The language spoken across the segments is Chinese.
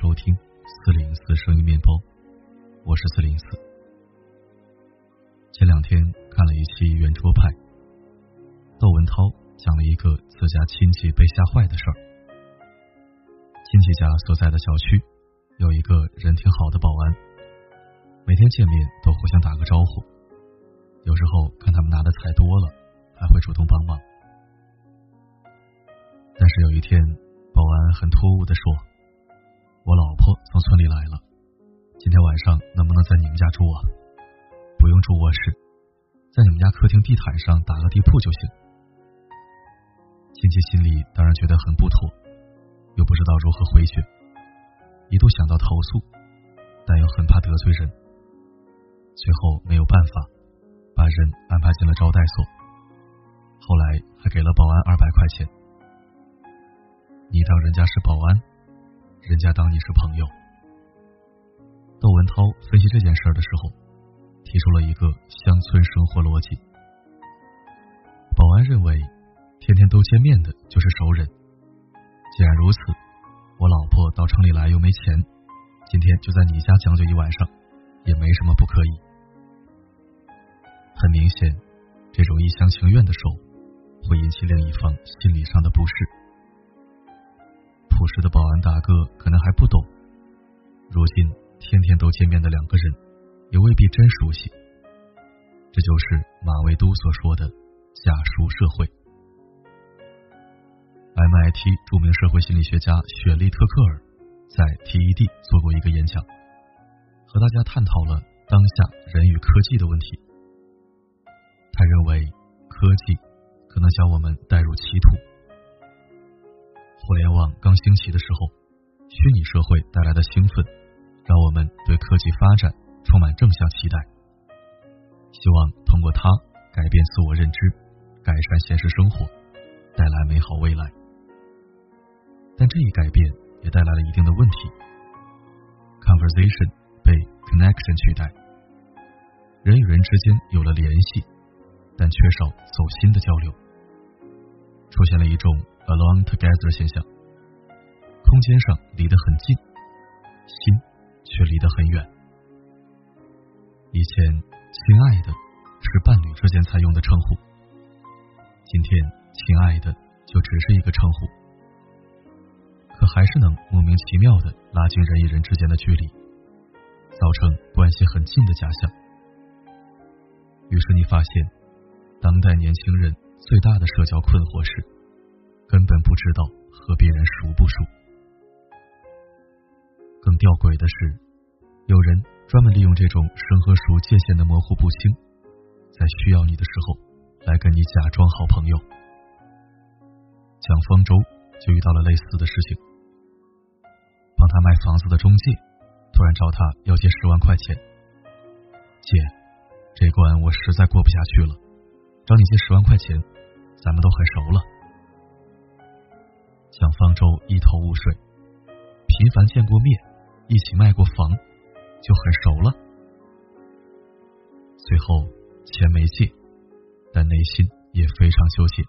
收听四零四声音面包，我是四零四。前两天看了一期圆桌派，窦文涛讲了一个自家亲戚被吓坏的事儿。亲戚家所在的小区有一个人挺好的保安，每天见面都互相打个招呼，有时候看他们拿的菜多了，还会主动帮忙。但是有一天，保安很突兀的说：“我老婆从村里来了，今天晚上能不能在你们家住啊？不用住卧室，在你们家客厅地毯上打个地铺就行。”亲戚心里当然觉得很不妥，又不知道如何回绝，一度想到投诉，但又很怕得罪人，最后没有办法，把人安排进了招待所。后来还给了保安二百块钱。你当人家是保安，人家当你是朋友。窦文涛分析这件事的时候，提出了一个乡村生活逻辑。保安认为，天天都见面的就是熟人。既然如此，我老婆到城里来又没钱，今天就在你家将就一晚上，也没什么不可以。很明显，这种一厢情愿的手，会引起另一方心理上的不适。时的保安大哥可能还不懂，如今天天都见面的两个人，也未必真熟悉。这就是马未都所说的“假熟社会”。MIT 著名社会心理学家雪莉·特克尔在 TED 做过一个演讲，和大家探讨了当下人与科技的问题。他认为，科技可能将我们带入歧途。互联网刚兴起的时候，虚拟社会带来的兴奋，让我们对科技发展充满正向期待，希望通过它改变自我认知，改善现实生活，带来美好未来。但这一改变也带来了一定的问题：conversation 被 connection 取代，人与人之间有了联系，但缺少走心的交流，出现了一种。Alone together 现象，空间上离得很近，心却离得很远。以前“亲爱的”是伴侣之间才用的称呼，今天“亲爱的”就只是一个称呼，可还是能莫名其妙的拉近人与人之间的距离，造成关系很近的假象。于是你发现，当代年轻人最大的社交困惑是。根本不知道和别人熟不熟。更吊诡的是，有人专门利用这种生和熟界限的模糊不清，在需要你的时候来跟你假装好朋友。蒋方舟就遇到了类似的事情，帮他卖房子的中介突然找他要借十万块钱，姐，这关我实在过不下去了，找你借十万块钱，咱们都很熟了。蒋方舟一头雾水，频繁见过面，一起卖过房，就很熟了。最后钱没借，但内心也非常纠结。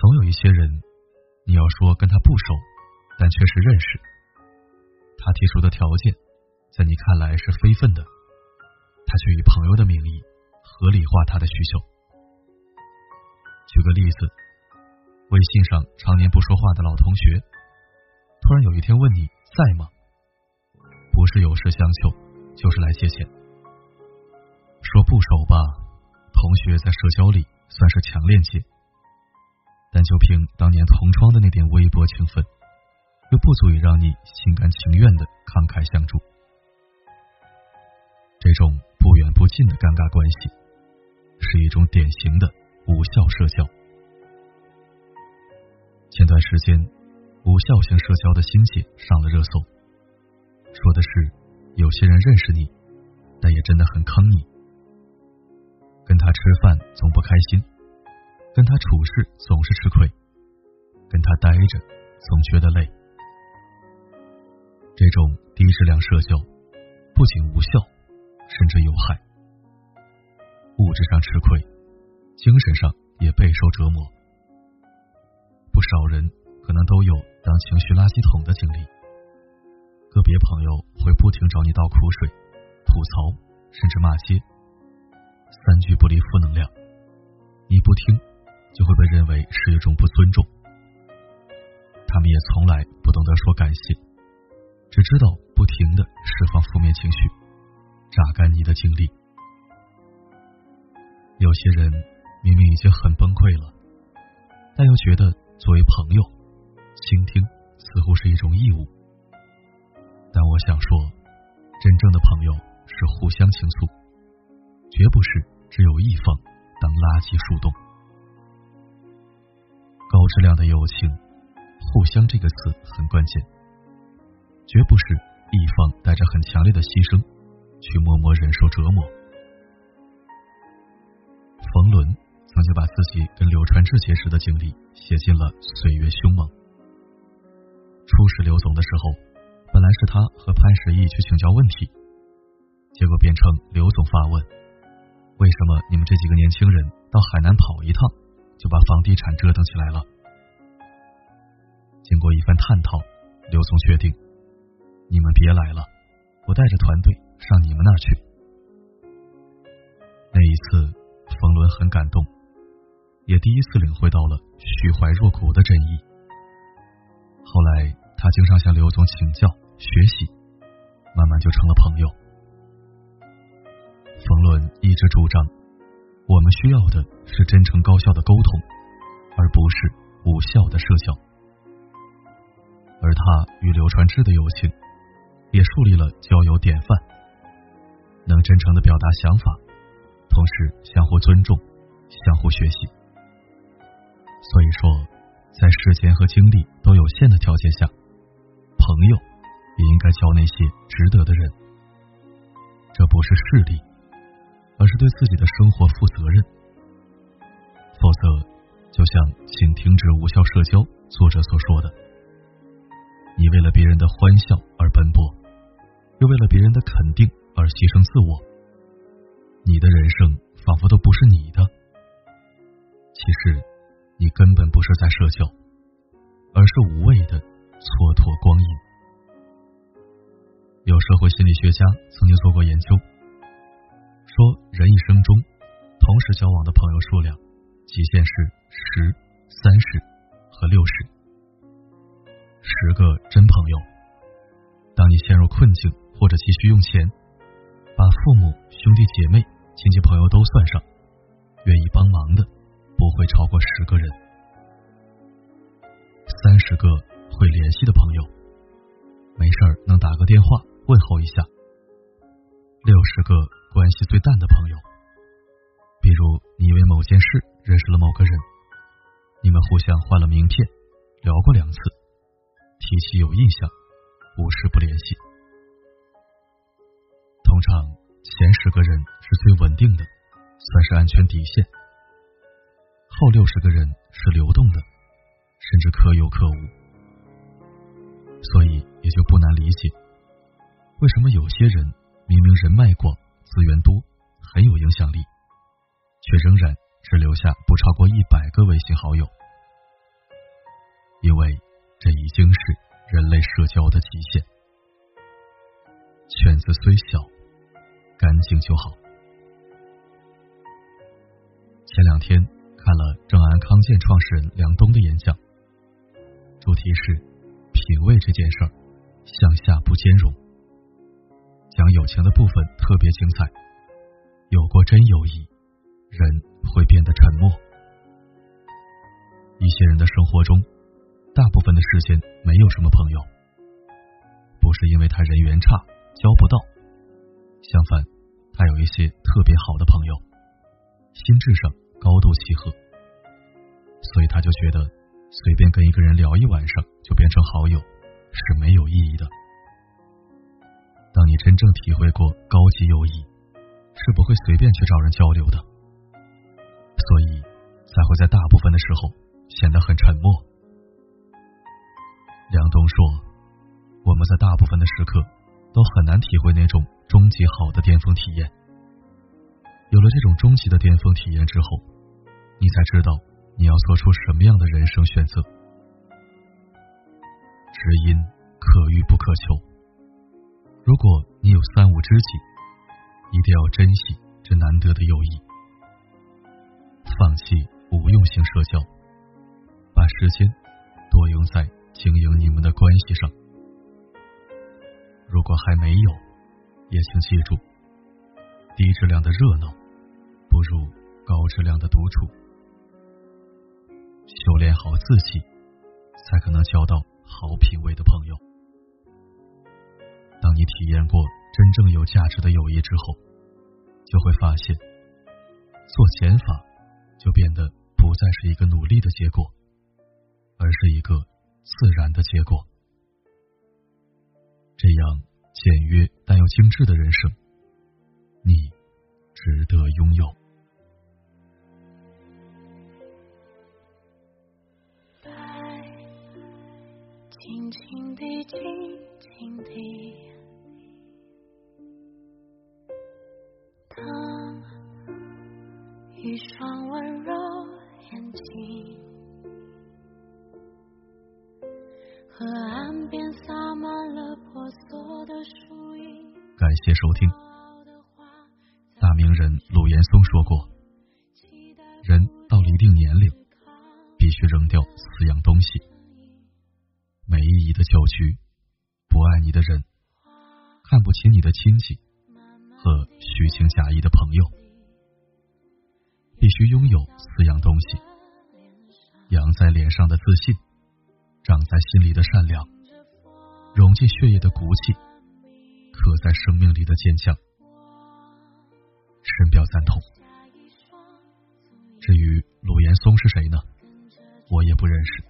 总有一些人，你要说跟他不熟，但却是认识。他提出的条件，在你看来是非分的，他却以朋友的名义合理化他的需求。举个例子。微信上常年不说话的老同学，突然有一天问你在吗？不是有事相求，就是来借钱。说不熟吧，同学在社交里算是强链接，但就凭当年同窗的那点微薄情分，又不足以让你心甘情愿的慷慨相助。这种不远不近的尴尬关系，是一种典型的无效社交。前段时间，无效型社交的兴起上了热搜，说的是有些人认识你，但也真的很坑你。跟他吃饭总不开心，跟他处事总是吃亏，跟他待着总觉得累。这种低质量社交不仅无效，甚至有害，物质上吃亏，精神上也备受折磨。不少人可能都有当情绪垃圾桶的经历。个别朋友会不停找你倒苦水、吐槽，甚至骂街，三句不离负能量，你不听就会被认为是一种不尊重。他们也从来不懂得说感谢，只知道不停的释放负面情绪，榨干你的精力。有些人明明已经很崩溃了，但又觉得作为朋友，倾听似乎是一种义务。但我想说，真正的朋友是互相倾诉，绝不是只有一方当垃圾树洞。高质量的友情，“互相”这个词很关键，绝不是一方带着很强烈的牺牲去默默忍受折磨。冯仑曾经把自己跟柳传志结识的经历写进了《岁月凶猛》。初识刘总的时候。本来是他和潘石屹去请教问题，结果变成刘总发问：“为什么你们这几个年轻人到海南跑一趟，就把房地产折腾起来了？”经过一番探讨，刘总决定：“你们别来了，我带着团队上你们那儿去。”那一次，冯仑很感动，也第一次领会到了虚怀若谷的真意。后来，他经常向刘总请教。学习，慢慢就成了朋友。冯仑一直主张，我们需要的是真诚高效的沟通，而不是无效的社交。而他与刘传志的友情，也树立了交友典范，能真诚的表达想法，同时相互尊重，相互学习。所以说，在时间和精力都有限的条件下，朋友。也应该交那些值得的人，这不是势利，而是对自己的生活负责任。否则，就像《请停止无效社交》作者所说的：“你为了别人的欢笑而奔波，又为了别人的肯定而牺牲自我，你的人生仿佛都不是你的。其实，你根本不是在社交，而是无谓的蹉跎光阴。”有社会心理学家曾经做过研究，说人一生中同时交往的朋友数量极限是十、三十和六十。十个真朋友，当你陷入困境或者急需用钱，把父母、兄弟姐妹、亲戚朋友都算上，愿意帮忙的不会超过十个人。三十个会联系的朋友，没事儿能打个电话。问候一下，六十个关系最淡的朋友，比如你因为某件事认识了某个人，你们互相换了名片，聊过两次，提起有印象，无事不联系。通常前十个人是最稳定的，算是安全底线；后六十个人是流动的，甚至可有可无。所以也就不难理解。为什么有些人明明人脉广、资源多、很有影响力，却仍然只留下不超过一百个微信好友？因为这已经是人类社交的极限。圈子虽小，干净就好。前两天看了正安康健创始人梁东的演讲，主题是品味这件事儿，向下不兼容。讲友情的部分特别精彩。有过真友谊，人会变得沉默。一些人的生活中，大部分的时间没有什么朋友，不是因为他人缘差交不到，相反，他有一些特别好的朋友，心智上高度契合，所以他就觉得随便跟一个人聊一晚上就变成好友是没有意义的。当你真正体会过高级友谊，是不会随便去找人交流的，所以才会在大部分的时候显得很沉默。梁冬说：“我们在大部分的时刻都很难体会那种终极好的巅峰体验。有了这种终极的巅峰体验之后，你才知道你要做出什么样的人生选择。知音可遇不可求。如果你有三五知己，一定要珍惜这难得的友谊，放弃无用性社交，把时间多用在经营你们的关系上。如果还没有，也请记住，低质量的热闹不如高质量的独处。修炼好自己，才可能交到好品味的朋友。当你体验过真正有价值的友谊之后，就会发现，做减法就变得不再是一个努力的结果，而是一个自然的结果。这样简约但又精致的人生，你值得拥有。轻轻地，轻轻地，当一双温柔眼睛和岸边洒满了婆娑的树荫。感谢收听。大名人鲁岩松说过：“人到了一定年龄，必须扔掉四样东西。”没意义的旧局，不爱你的人，看不起你的亲戚和虚情假意的朋友，必须拥有四样东西：扬在脸上的自信，长在心里的善良，融进血液的骨气，刻在生命里的坚强。深表赞同。至于鲁岩松是谁呢？我也不认识。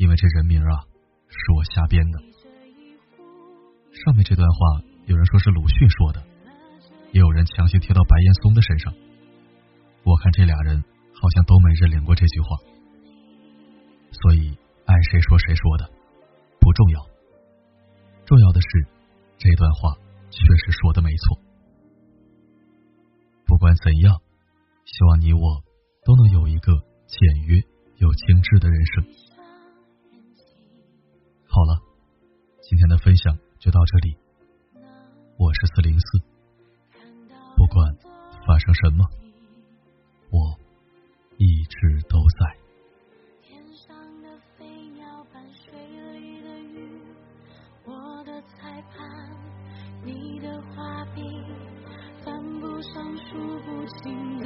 因为这人名啊，是我瞎编的。上面这段话，有人说是鲁迅说的，也有人强行贴到白岩松的身上。我看这俩人好像都没认领过这句话，所以爱谁说谁说的不重要，重要的是这段话确实说的没错。不管怎样，希望你我都能有一个简约又精致的人生。好了，今天的分享就到这里。我是四零四，不管发生什么，我一直都在。天上的飞鸟伴水里的鱼，我的裁判，你的画笔，翻不上数不清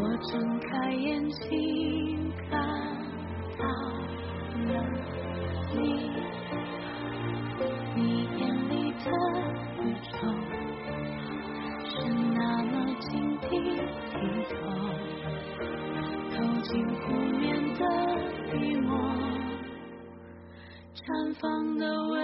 我睁开眼睛，看到了你，你眼里的宇宙是那么晶莹剔透，透进湖面的笔墨。绽放的微